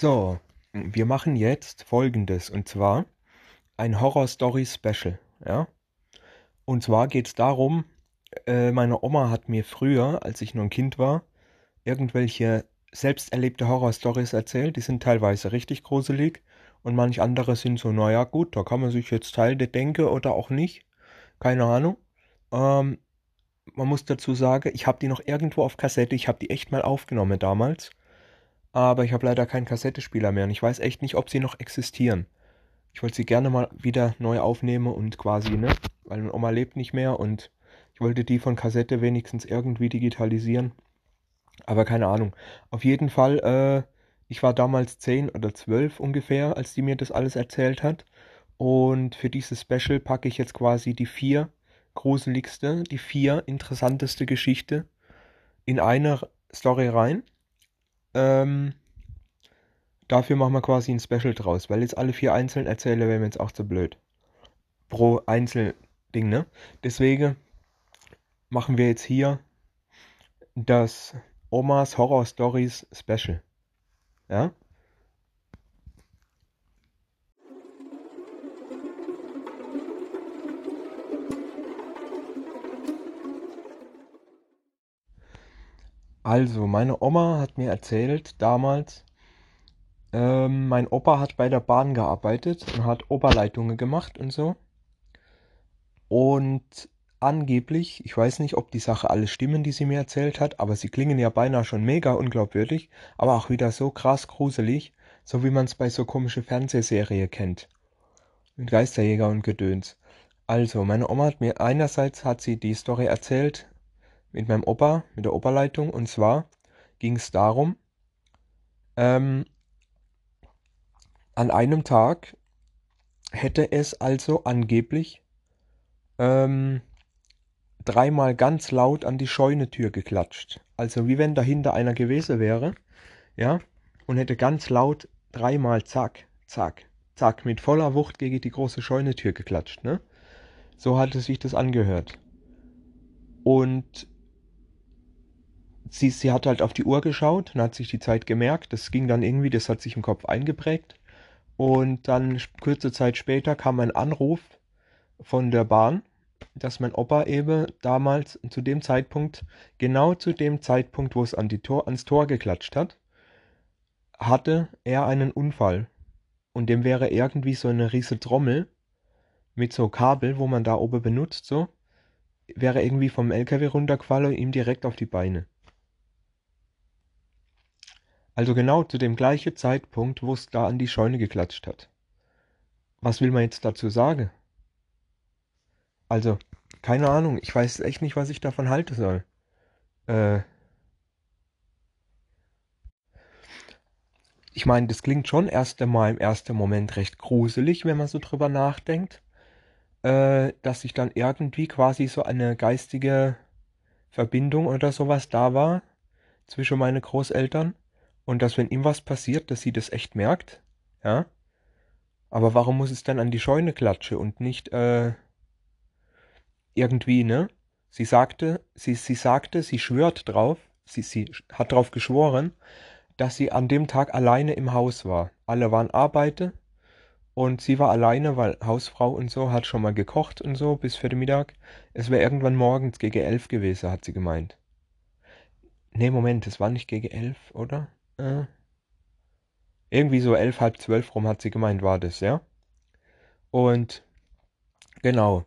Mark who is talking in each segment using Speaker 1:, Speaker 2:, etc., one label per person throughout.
Speaker 1: So, wir machen jetzt Folgendes und zwar ein Horror Story Special, ja? Und zwar geht es darum, äh, meine Oma hat mir früher, als ich noch ein Kind war, irgendwelche selbst erlebte Horror Stories erzählt. Die sind teilweise richtig gruselig und manch andere sind so, naja, gut, da kann man sich jetzt Teile denken oder auch nicht. Keine Ahnung. Ähm, man muss dazu sagen, ich habe die noch irgendwo auf Kassette. Ich habe die echt mal aufgenommen damals. Aber ich habe leider keinen Kassettespieler mehr und ich weiß echt nicht, ob sie noch existieren. Ich wollte sie gerne mal wieder neu aufnehmen und quasi, ne? Weil meine Oma lebt nicht mehr und ich wollte die von Kassette wenigstens irgendwie digitalisieren. Aber keine Ahnung. Auf jeden Fall, äh, ich war damals 10 oder 12 ungefähr, als die mir das alles erzählt hat. Und für dieses Special packe ich jetzt quasi die vier gruseligste, die vier interessanteste Geschichte in eine Story rein. Ähm, dafür machen wir quasi ein Special draus, weil jetzt alle vier einzeln erzähle, wäre mir jetzt auch zu blöd. Pro Einzelding, ne? Deswegen machen wir jetzt hier das Omas Horror Stories Special. Ja? Also, meine Oma hat mir erzählt damals, ähm, mein Opa hat bei der Bahn gearbeitet und hat Oberleitungen gemacht und so. Und angeblich, ich weiß nicht, ob die Sache alles stimmen, die sie mir erzählt hat, aber sie klingen ja beinahe schon mega unglaubwürdig, aber auch wieder so krass gruselig, so wie man es bei so komische Fernsehserie kennt. Mit Geisterjäger und Gedöns. Also, meine Oma hat mir einerseits hat sie die Story erzählt, mit meinem Opa, mit der Oberleitung. Und zwar ging es darum, ähm, an einem Tag hätte es also angeblich ähm, dreimal ganz laut an die Scheunetür geklatscht. Also wie wenn dahinter einer gewesen wäre, ja, und hätte ganz laut dreimal zack, zack, zack, mit voller Wucht gegen die große Scheunetür geklatscht, ne? So hatte sich das angehört. Und sie, sie hat halt auf die Uhr geschaut und hat sich die Zeit gemerkt. Das ging dann irgendwie, das hat sich im Kopf eingeprägt. Und dann kurze Zeit später kam ein Anruf von der Bahn, dass mein Opa eben damals zu dem Zeitpunkt, genau zu dem Zeitpunkt, wo es an die Tor, ans Tor geklatscht hat, hatte er einen Unfall. Und dem wäre irgendwie so eine riese Trommel mit so Kabel, wo man da oben benutzt, so, wäre irgendwie vom LKW runtergefallen und ihm direkt auf die Beine. Also genau zu dem gleichen Zeitpunkt, wo es da an die Scheune geklatscht hat. Was will man jetzt dazu sagen? Also, keine Ahnung, ich weiß echt nicht, was ich davon halten soll. Äh. Ich meine, das klingt schon erst einmal im ersten Moment recht gruselig, wenn man so drüber nachdenkt, äh, dass sich dann irgendwie quasi so eine geistige Verbindung oder sowas da war zwischen meinen Großeltern. Und dass, wenn ihm was passiert, dass sie das echt merkt. Ja. Aber warum muss es dann an die Scheune klatschen und nicht äh, irgendwie, ne? Sie sagte, sie, sie sagte, sie schwört drauf, sie, sie hat drauf geschworen, dass sie an dem Tag alleine im Haus war. Alle waren arbeite und sie war alleine, weil Hausfrau und so hat schon mal gekocht und so bis für den Mittag. Es wäre irgendwann morgens gegen elf gewesen, hat sie gemeint. Nee, Moment, es war nicht gegen elf, oder? Äh, irgendwie so elf, halb zwölf rum hat sie gemeint, war das, ja? Und genau.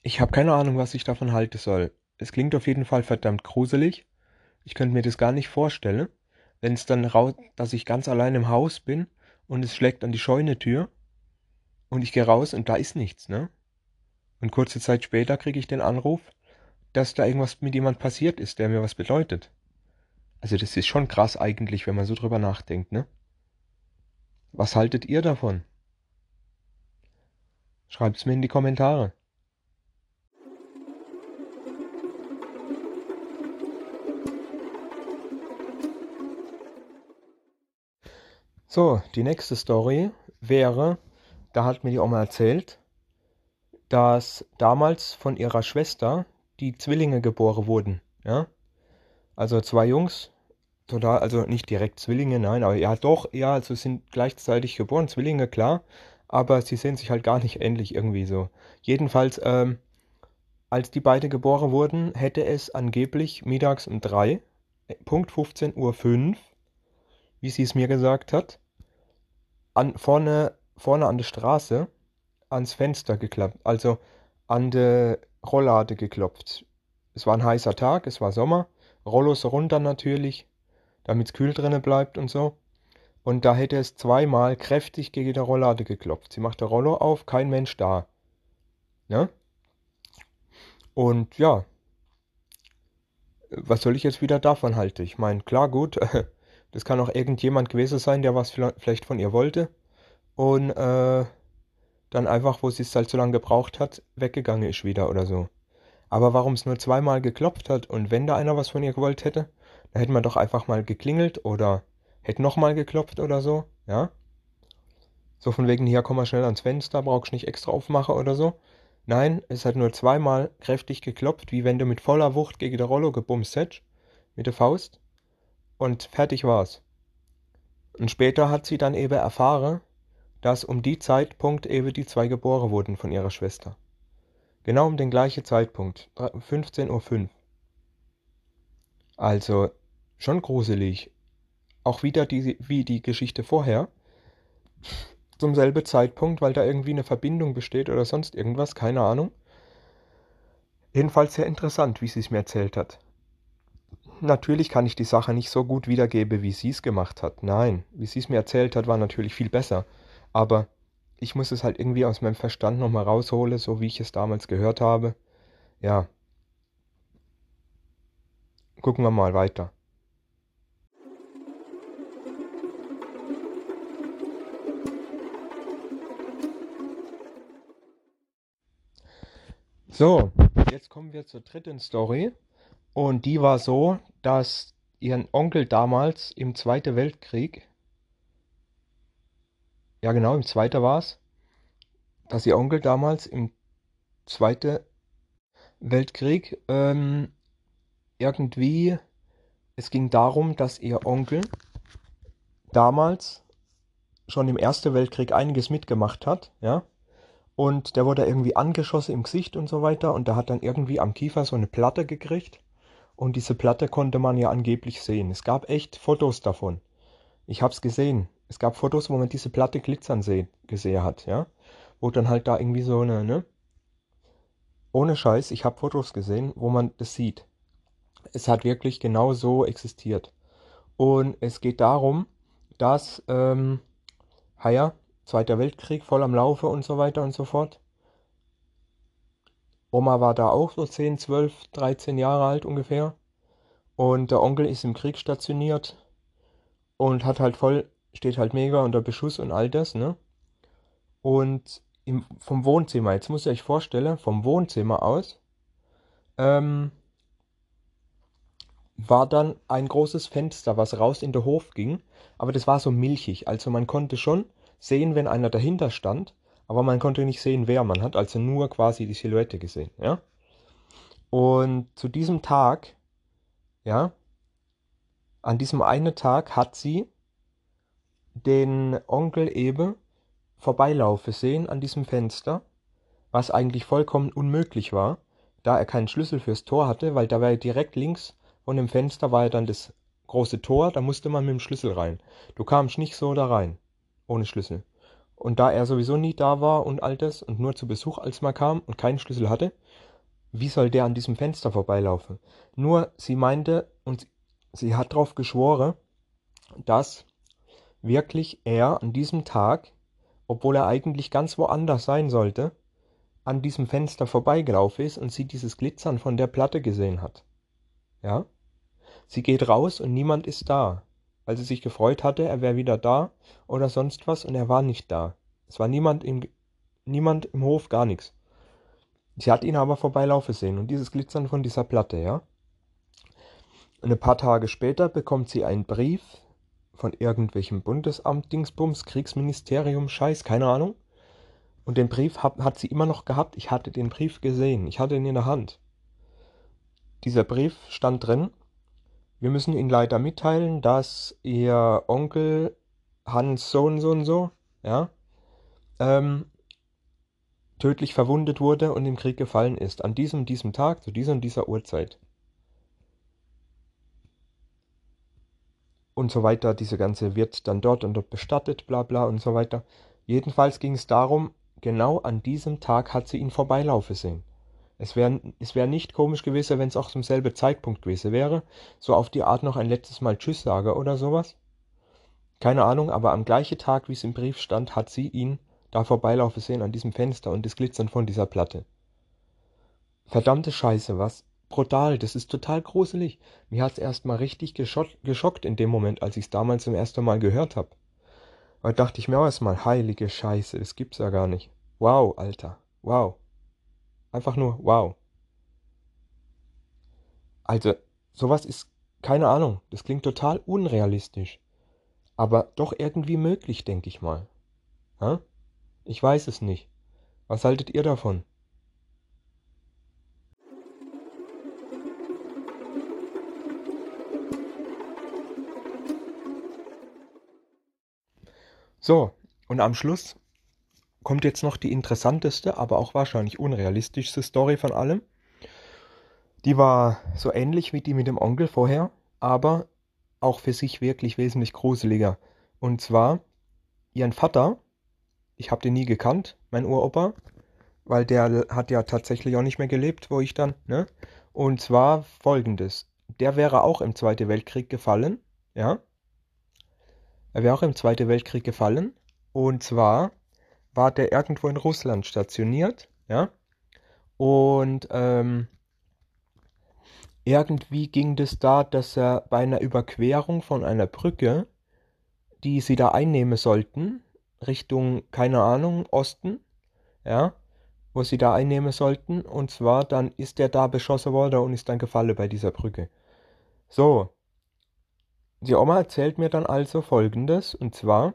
Speaker 1: Ich habe keine Ahnung, was ich davon halten soll. Es klingt auf jeden Fall verdammt gruselig. Ich könnte mir das gar nicht vorstellen, wenn es dann raus, dass ich ganz allein im Haus bin und es schlägt an die Scheunetür und ich gehe raus und da ist nichts, ne? Und kurze Zeit später kriege ich den Anruf, dass da irgendwas mit jemand passiert ist, der mir was bedeutet. Also das ist schon krass eigentlich, wenn man so drüber nachdenkt, ne? Was haltet ihr davon? Schreibt's mir in die Kommentare. So, die nächste Story wäre, da hat mir die Oma erzählt, dass damals von ihrer Schwester die Zwillinge geboren wurden, ja? Also zwei Jungs total, also nicht direkt Zwillinge, nein, aber ja doch, ja, also sind gleichzeitig geboren, Zwillinge, klar, aber sie sehen sich halt gar nicht ähnlich irgendwie so. Jedenfalls, ähm, als die beiden geboren wurden, hätte es angeblich mittags um 3, äh, Punkt 15.05 Uhr, 5, wie sie es mir gesagt hat, an, vorne, vorne an der Straße ans Fenster geklappt, also an der Rolllade geklopft. Es war ein heißer Tag, es war Sommer, Rollos runter natürlich, damit es kühl drinnen bleibt und so. Und da hätte es zweimal kräftig gegen die Rolllade geklopft. Sie macht der Rollo auf, kein Mensch da. Ne? Und ja, was soll ich jetzt wieder davon halten? Ich meine, klar, gut, das kann auch irgendjemand gewesen sein, der was vielleicht von ihr wollte. Und äh, dann einfach, wo sie es halt so lange gebraucht hat, weggegangen ist wieder oder so. Aber warum es nur zweimal geklopft hat und wenn da einer was von ihr gewollt hätte, dann hätte man doch einfach mal geklingelt oder hätte nochmal geklopft oder so, ja? So von wegen, hier komm mal schnell ans Fenster, brauchst nicht extra aufmachen oder so. Nein, es hat nur zweimal kräftig geklopft, wie wenn du mit voller Wucht gegen der Rollo gebumst hättest, mit der Faust. Und fertig war's. Und später hat sie dann eben erfahren, dass um die Zeitpunkt eben die zwei geboren wurden von ihrer Schwester. Genau um den gleichen Zeitpunkt, 15.05 Uhr. Also schon gruselig. Auch wieder die, wie die Geschichte vorher zum selben Zeitpunkt, weil da irgendwie eine Verbindung besteht oder sonst irgendwas, keine Ahnung. Jedenfalls sehr interessant, wie sie es mir erzählt hat. Natürlich kann ich die Sache nicht so gut wiedergeben, wie sie es gemacht hat. Nein, wie sie es mir erzählt hat, war natürlich viel besser. Aber ich muss es halt irgendwie aus meinem Verstand nochmal rausholen, so wie ich es damals gehört habe. Ja. Gucken wir mal weiter. So, jetzt kommen wir zur dritten Story. Und die war so, dass ihren Onkel damals im Zweiten Weltkrieg, ja genau, im Zweiten war es, dass ihr Onkel damals im Zweiten Weltkrieg ähm, irgendwie, es ging darum, dass ihr Onkel damals schon im Ersten Weltkrieg einiges mitgemacht hat, ja, und der wurde irgendwie angeschossen im Gesicht und so weiter. Und der hat dann irgendwie am Kiefer so eine Platte gekriegt. Und diese Platte konnte man ja angeblich sehen. Es gab echt Fotos davon. Ich hab's gesehen. Es gab Fotos, wo man diese Platte glitzern seh gesehen hat, ja. Wo dann halt da irgendwie so eine, ne? Ohne Scheiß, ich habe Fotos gesehen, wo man das sieht. Es hat wirklich genau so existiert. Und es geht darum, dass, ähm, ja, Zweiter Weltkrieg voll am Laufe und so weiter und so fort. Oma war da auch so 10, 12, 13 Jahre alt ungefähr. Und der Onkel ist im Krieg stationiert und hat halt voll, steht halt mega unter Beschuss und all das, ne? Und im, vom Wohnzimmer, jetzt muss ich euch vorstellen, vom Wohnzimmer aus, ähm, war dann ein großes Fenster, was raus in den Hof ging, aber das war so milchig, also man konnte schon sehen, wenn einer dahinter stand, aber man konnte nicht sehen, wer. Man hat also nur quasi die Silhouette gesehen, ja. Und zu diesem Tag, ja, an diesem einen Tag hat sie den Onkel eben vorbeilaufen sehen an diesem Fenster, was eigentlich vollkommen unmöglich war, da er keinen Schlüssel fürs Tor hatte, weil da war ja direkt links von dem Fenster war ja dann das große Tor, da musste man mit dem Schlüssel rein. Du kamst nicht so da rein ohne Schlüssel. Und da er sowieso nie da war und all das und nur zu Besuch als mal kam und keinen Schlüssel hatte, wie soll der an diesem Fenster vorbeilaufen? Nur sie meinte und sie hat darauf geschworen, dass wirklich er an diesem Tag, obwohl er eigentlich ganz woanders sein sollte, an diesem Fenster vorbeigelaufen ist und sie dieses Glitzern von der Platte gesehen hat. Ja? Sie geht raus und niemand ist da weil sie sich gefreut hatte, er wäre wieder da oder sonst was und er war nicht da. Es war niemand im, niemand im Hof, gar nichts. Sie hat ihn aber vorbeilaufen sehen und dieses Glitzern von dieser Platte, ja. Und ein paar Tage später bekommt sie einen Brief von irgendwelchem Bundesamt, Dingsbums, Kriegsministerium, Scheiß, keine Ahnung. Und den Brief hat, hat sie immer noch gehabt. Ich hatte den Brief gesehen. Ich hatte ihn in der Hand. Dieser Brief stand drin, wir müssen Ihnen leider mitteilen, dass Ihr Onkel Hans so und so und so, ja, ähm, tödlich verwundet wurde und im Krieg gefallen ist. An diesem, diesem Tag, zu dieser und dieser Uhrzeit. Und so weiter. Diese ganze wird dann dort und dort bestattet, bla bla und so weiter. Jedenfalls ging es darum, genau an diesem Tag hat sie ihn vorbeilaufen sehen. Es wäre es wär nicht komisch gewesen, wenn es auch zum selben Zeitpunkt gewesen wäre. So auf die Art noch ein letztes Mal Tschüss sage oder sowas. Keine Ahnung, aber am gleichen Tag, wie es im Brief stand, hat sie ihn da vorbeilaufen sehen an diesem Fenster und das Glitzern von dieser Platte. Verdammte Scheiße, was? Brutal, das ist total gruselig. Mir hat's erstmal richtig geschockt, in dem Moment, als ich's damals zum ersten Mal gehört hab. Da dachte ich mir auch erstmal, heilige Scheiße, das gibt's ja gar nicht. Wow, Alter, wow. Einfach nur wow. Also, sowas ist, keine Ahnung, das klingt total unrealistisch. Aber doch irgendwie möglich, denke ich mal. Ha? Ich weiß es nicht. Was haltet ihr davon? So, und am Schluss kommt jetzt noch die interessanteste, aber auch wahrscheinlich unrealistischste Story von allem. Die war so ähnlich wie die mit dem Onkel vorher, aber auch für sich wirklich wesentlich gruseliger. Und zwar, ihren Vater, ich habe den nie gekannt, mein Uropa, weil der hat ja tatsächlich auch nicht mehr gelebt, wo ich dann, ne? Und zwar folgendes. Der wäre auch im Zweiten Weltkrieg gefallen, ja? Er wäre auch im Zweiten Weltkrieg gefallen. Und zwar war der irgendwo in Russland stationiert, ja. Und ähm, irgendwie ging das da, dass er bei einer Überquerung von einer Brücke, die sie da einnehmen sollten, Richtung, keine Ahnung, Osten, ja, wo sie da einnehmen sollten, und zwar dann ist er da beschossen worden und ist dann gefallen bei dieser Brücke. So, die Oma erzählt mir dann also folgendes, und zwar,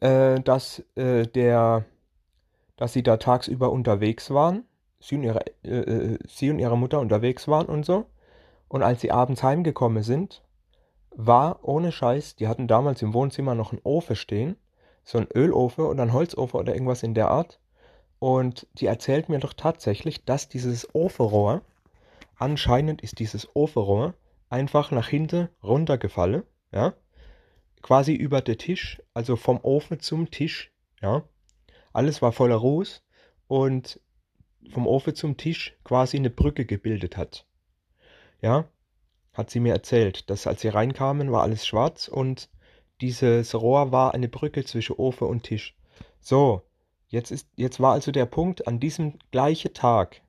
Speaker 1: äh, dass äh, der, dass sie da tagsüber unterwegs waren, sie und, ihre, äh, äh, sie und ihre Mutter unterwegs waren und so. Und als sie abends heimgekommen sind, war ohne Scheiß, die hatten damals im Wohnzimmer noch einen Ofen stehen, so ein Ölofen oder ein Holzofen oder irgendwas in der Art. Und die erzählt mir doch tatsächlich, dass dieses Ofenrohr, anscheinend ist dieses Ofenrohr einfach nach hinten runtergefallen, ja, quasi über den Tisch, also vom Ofen zum Tisch, ja. Alles war voller Ruß und vom Ofen zum Tisch quasi eine Brücke gebildet hat. Ja, hat sie mir erzählt, dass als sie reinkamen, war alles schwarz und dieses Rohr war eine Brücke zwischen Ofen und Tisch. So, jetzt ist, jetzt war also der Punkt an diesem gleichen Tag,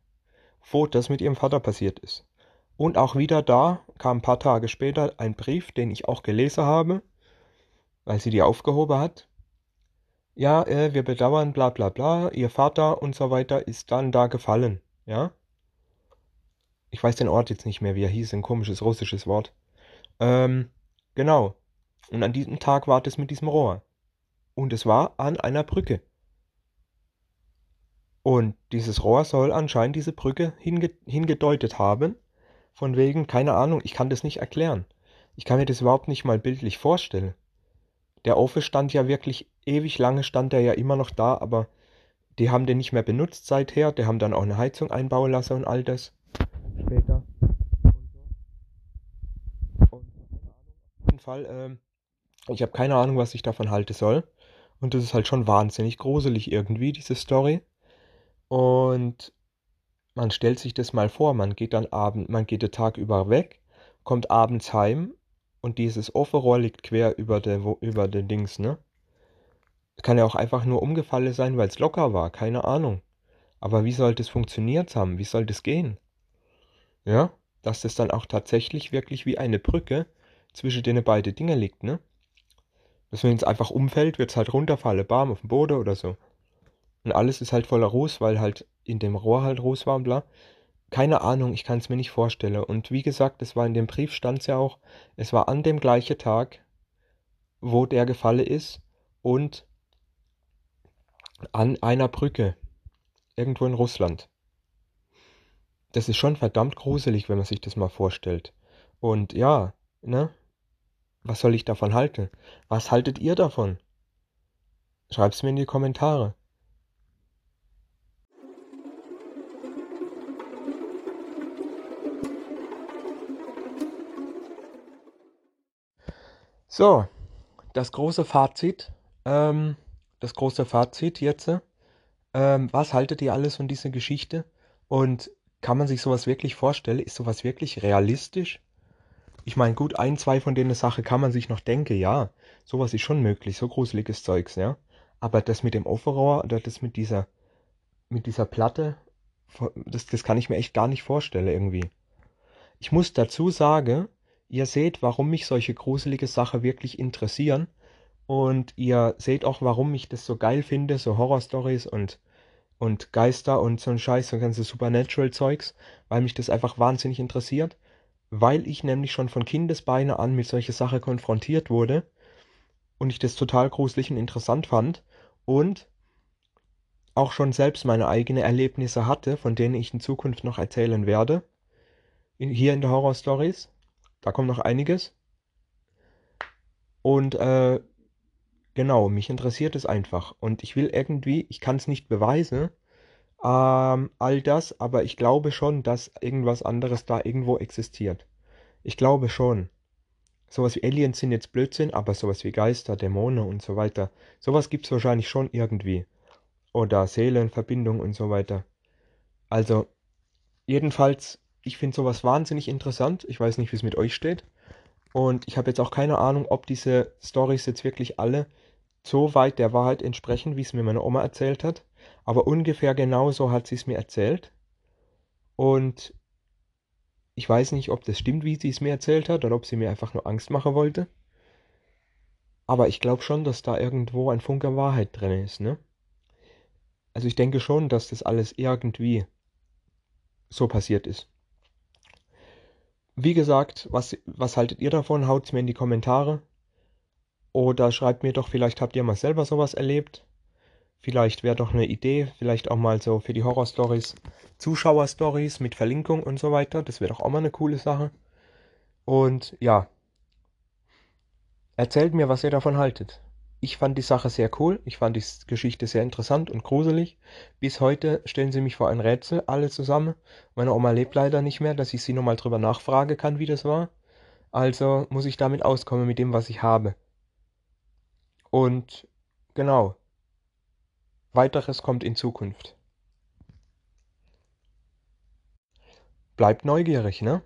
Speaker 1: wo das mit ihrem Vater passiert ist. Und auch wieder da kam ein paar Tage später ein Brief, den ich auch gelesen habe, weil sie die aufgehoben hat. Ja, äh, wir bedauern, bla bla bla, ihr Vater und so weiter ist dann da gefallen, ja? Ich weiß den Ort jetzt nicht mehr, wie er hieß, ein komisches russisches Wort. Ähm, genau. Und an diesem Tag war es mit diesem Rohr. Und es war an einer Brücke. Und dieses Rohr soll anscheinend diese Brücke hinge hingedeutet haben. Von wegen, keine Ahnung, ich kann das nicht erklären. Ich kann mir das überhaupt nicht mal bildlich vorstellen. Der Ofen stand ja wirklich ewig lange, stand er ja immer noch da, aber die haben den nicht mehr benutzt seither. Die haben dann auch eine Heizung einbauen lassen und all das. Später. Und auf jeden Fall, ähm, ich habe keine Ahnung, was ich davon halten soll. Und das ist halt schon wahnsinnig gruselig irgendwie, diese Story. Und man stellt sich das mal vor, man geht dann abend, man geht den Tag über weg, kommt abends heim und dieses Offerrohr liegt quer über der, über den Dings, ne? Kann ja auch einfach nur umgefallen sein, weil es locker war, keine Ahnung. Aber wie soll das funktioniert haben? Wie soll das gehen? Ja, dass das dann auch tatsächlich wirklich wie eine Brücke zwischen den beiden Dinge liegt, ne? Dass wenn es einfach umfällt, wird es halt runterfallen, bam, auf den Boden oder so. Und alles ist halt voller Ruß, weil halt in dem Rohr halt Ruß war bla. Keine Ahnung, ich kann es mir nicht vorstellen. Und wie gesagt, es war in dem Brief stand es ja auch, es war an dem gleichen Tag, wo der gefallen ist und an einer Brücke irgendwo in Russland. Das ist schon verdammt gruselig, wenn man sich das mal vorstellt. Und ja, ne? Was soll ich davon halten? Was haltet ihr davon? Schreibt's mir in die Kommentare. So, das große Fazit. Ähm, das große Fazit jetzt. Ähm, was haltet ihr alles von dieser Geschichte? Und kann man sich sowas wirklich vorstellen? Ist sowas wirklich realistisch? Ich meine, gut, ein, zwei von denen Sachen kann man sich noch denken, ja. Sowas ist schon möglich, so gruseliges Zeugs, ja. Aber das mit dem Offerrohr oder das mit dieser, mit dieser Platte, das, das kann ich mir echt gar nicht vorstellen irgendwie. Ich muss dazu sagen, ihr seht, warum mich solche gruselige Sachen wirklich interessieren. Und ihr seht auch, warum ich das so geil finde, so Horror-Stories und, und Geister und so ein Scheiß, so ganze Supernatural-Zeugs, weil mich das einfach wahnsinnig interessiert. Weil ich nämlich schon von Kindesbeine an mit solchen Sachen konfrontiert wurde und ich das total gruselig und interessant fand und auch schon selbst meine eigenen Erlebnisse hatte, von denen ich in Zukunft noch erzählen werde. In, hier in der Horror Stories. Da kommt noch einiges. Und äh, genau, mich interessiert es einfach. Und ich will irgendwie, ich kann es nicht beweisen, ähm, all das, aber ich glaube schon, dass irgendwas anderes da irgendwo existiert. Ich glaube schon. Sowas wie Aliens sind jetzt Blödsinn, aber sowas wie Geister, Dämonen und so weiter, sowas gibt es wahrscheinlich schon irgendwie. Oder Seelenverbindung und so weiter. Also, jedenfalls, ich finde sowas wahnsinnig interessant. Ich weiß nicht, wie es mit euch steht. Und ich habe jetzt auch keine Ahnung, ob diese Stories jetzt wirklich alle so weit der Wahrheit entsprechen, wie es mir meine Oma erzählt hat. Aber ungefähr genauso hat sie es mir erzählt. Und ich weiß nicht, ob das stimmt, wie sie es mir erzählt hat, oder ob sie mir einfach nur Angst machen wollte. Aber ich glaube schon, dass da irgendwo ein Funke Wahrheit drin ist, ne? Also ich denke schon, dass das alles irgendwie so passiert ist. Wie gesagt, was, was haltet ihr davon? Haut es mir in die Kommentare. Oder schreibt mir doch, vielleicht habt ihr mal selber sowas erlebt. Vielleicht wäre doch eine Idee, vielleicht auch mal so für die Horror-Stories, Zuschauer-Stories mit Verlinkung und so weiter. Das wäre doch auch mal eine coole Sache. Und ja, erzählt mir, was ihr davon haltet. Ich fand die Sache sehr cool. Ich fand die Geschichte sehr interessant und gruselig. Bis heute stellen sie mich vor ein Rätsel, alle zusammen. Meine Oma lebt leider nicht mehr, dass ich sie nochmal drüber nachfragen kann, wie das war. Also muss ich damit auskommen mit dem, was ich habe. Und genau. Weiteres kommt in Zukunft. Bleibt neugierig, ne?